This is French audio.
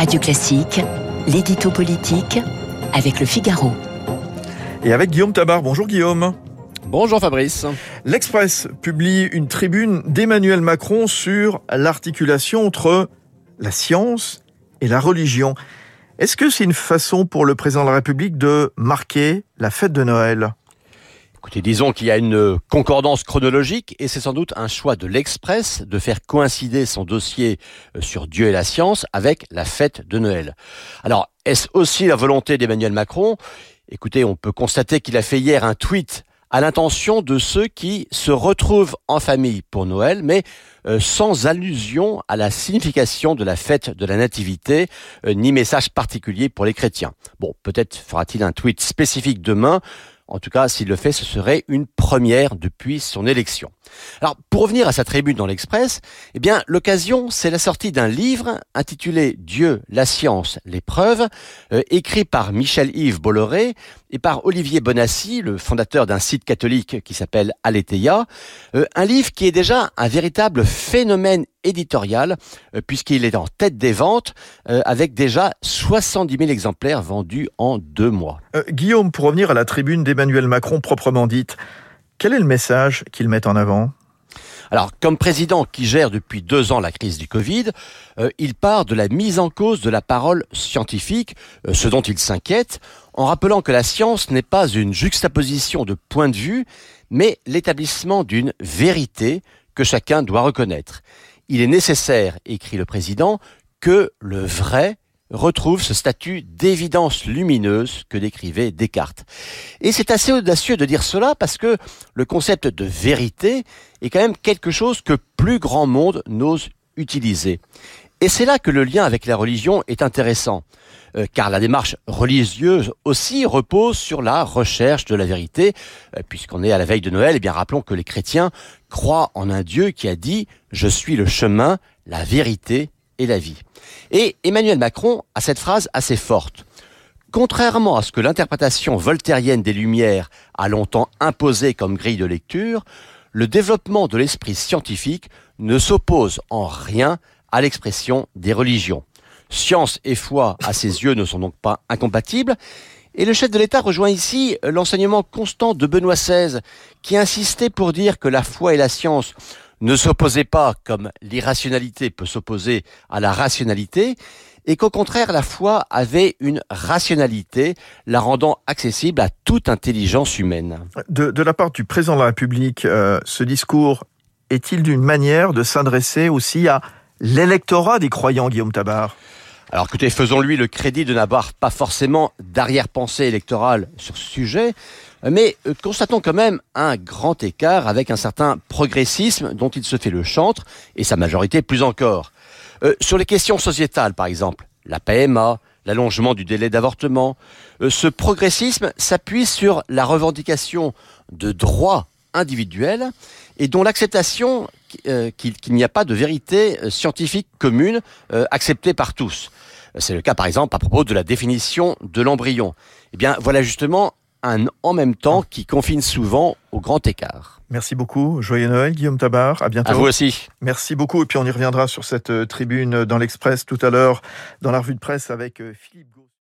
Radio Classique, l'édito politique avec le Figaro. Et avec Guillaume Tabar. Bonjour Guillaume. Bonjour Fabrice. L'Express publie une tribune d'Emmanuel Macron sur l'articulation entre la science et la religion. Est-ce que c'est une façon pour le président de la République de marquer la fête de Noël? Écoutez, disons qu'il y a une concordance chronologique et c'est sans doute un choix de l'Express de faire coïncider son dossier euh, sur Dieu et la science avec la fête de Noël. Alors, est-ce aussi la volonté d'Emmanuel Macron? Écoutez, on peut constater qu'il a fait hier un tweet à l'intention de ceux qui se retrouvent en famille pour Noël, mais euh, sans allusion à la signification de la fête de la Nativité, euh, ni message particulier pour les chrétiens. Bon, peut-être fera-t-il un tweet spécifique demain en tout cas, s'il le fait, ce serait une première depuis son élection. Alors, pour revenir à sa tribune dans l'Express, eh bien, l'occasion, c'est la sortie d'un livre intitulé Dieu, la science, les preuves, euh, écrit par Michel-Yves Bolloré et par Olivier Bonassi, le fondateur d'un site catholique qui s'appelle Aletheia. Euh, un livre qui est déjà un véritable phénomène éditorial, euh, puisqu'il est en tête des ventes, avec déjà 70 000 exemplaires vendus en deux mois. Guillaume, pour revenir à la tribune d'Emmanuel Macron proprement dite, quel est le message qu'il met en avant? Alors, comme président qui gère depuis deux ans la crise du Covid, euh, il part de la mise en cause de la parole scientifique, euh, ce dont il s'inquiète, en rappelant que la science n'est pas une juxtaposition de points de vue, mais l'établissement d'une vérité que chacun doit reconnaître. Il est nécessaire, écrit le président, que le vrai retrouve ce statut d'évidence lumineuse que décrivait Descartes. Et c'est assez audacieux de dire cela parce que le concept de vérité est quand même quelque chose que plus grand monde n'ose utiliser. Et c'est là que le lien avec la religion est intéressant, euh, car la démarche religieuse aussi repose sur la recherche de la vérité, euh, puisqu'on est à la veille de Noël, eh bien rappelons que les chrétiens croient en un Dieu qui a dit ⁇ Je suis le chemin, la vérité et la vie. Et Emmanuel Macron a cette phrase assez forte. Contrairement à ce que l'interprétation voltairienne des Lumières a longtemps imposé comme grille de lecture, le développement de l'esprit scientifique ne s'oppose en rien à l'expression des religions. Science et foi, à ses yeux, ne sont donc pas incompatibles. Et le chef de l'État rejoint ici l'enseignement constant de Benoît XVI, qui insistait pour dire que la foi et la science ne s'opposait pas comme l'irrationalité peut s'opposer à la rationalité, et qu'au contraire la foi avait une rationalité, la rendant accessible à toute intelligence humaine. De, la part du président de la République, euh, ce discours est-il d'une manière de s'adresser aussi à l'électorat des croyants, Guillaume Tabar? Alors écoutez, faisons-lui le crédit de n'avoir pas forcément d'arrière-pensée électorale sur ce sujet, mais euh, constatons quand même un grand écart avec un certain progressisme dont il se fait le chantre, et sa majorité plus encore. Euh, sur les questions sociétales, par exemple, la PMA, l'allongement du délai d'avortement, euh, ce progressisme s'appuie sur la revendication de droits individuels et dont l'acceptation qu'il n'y a pas de vérité scientifique commune acceptée par tous. C'est le cas par exemple à propos de la définition de l'embryon. Eh bien voilà justement un en même temps qui confine souvent au grand écart. Merci beaucoup. Joyeux Noël, Guillaume Tabar. À bientôt. À vous aussi. Merci beaucoup. Et puis on y reviendra sur cette euh, tribune dans l'Express tout à l'heure, dans la revue de presse avec euh, Philippe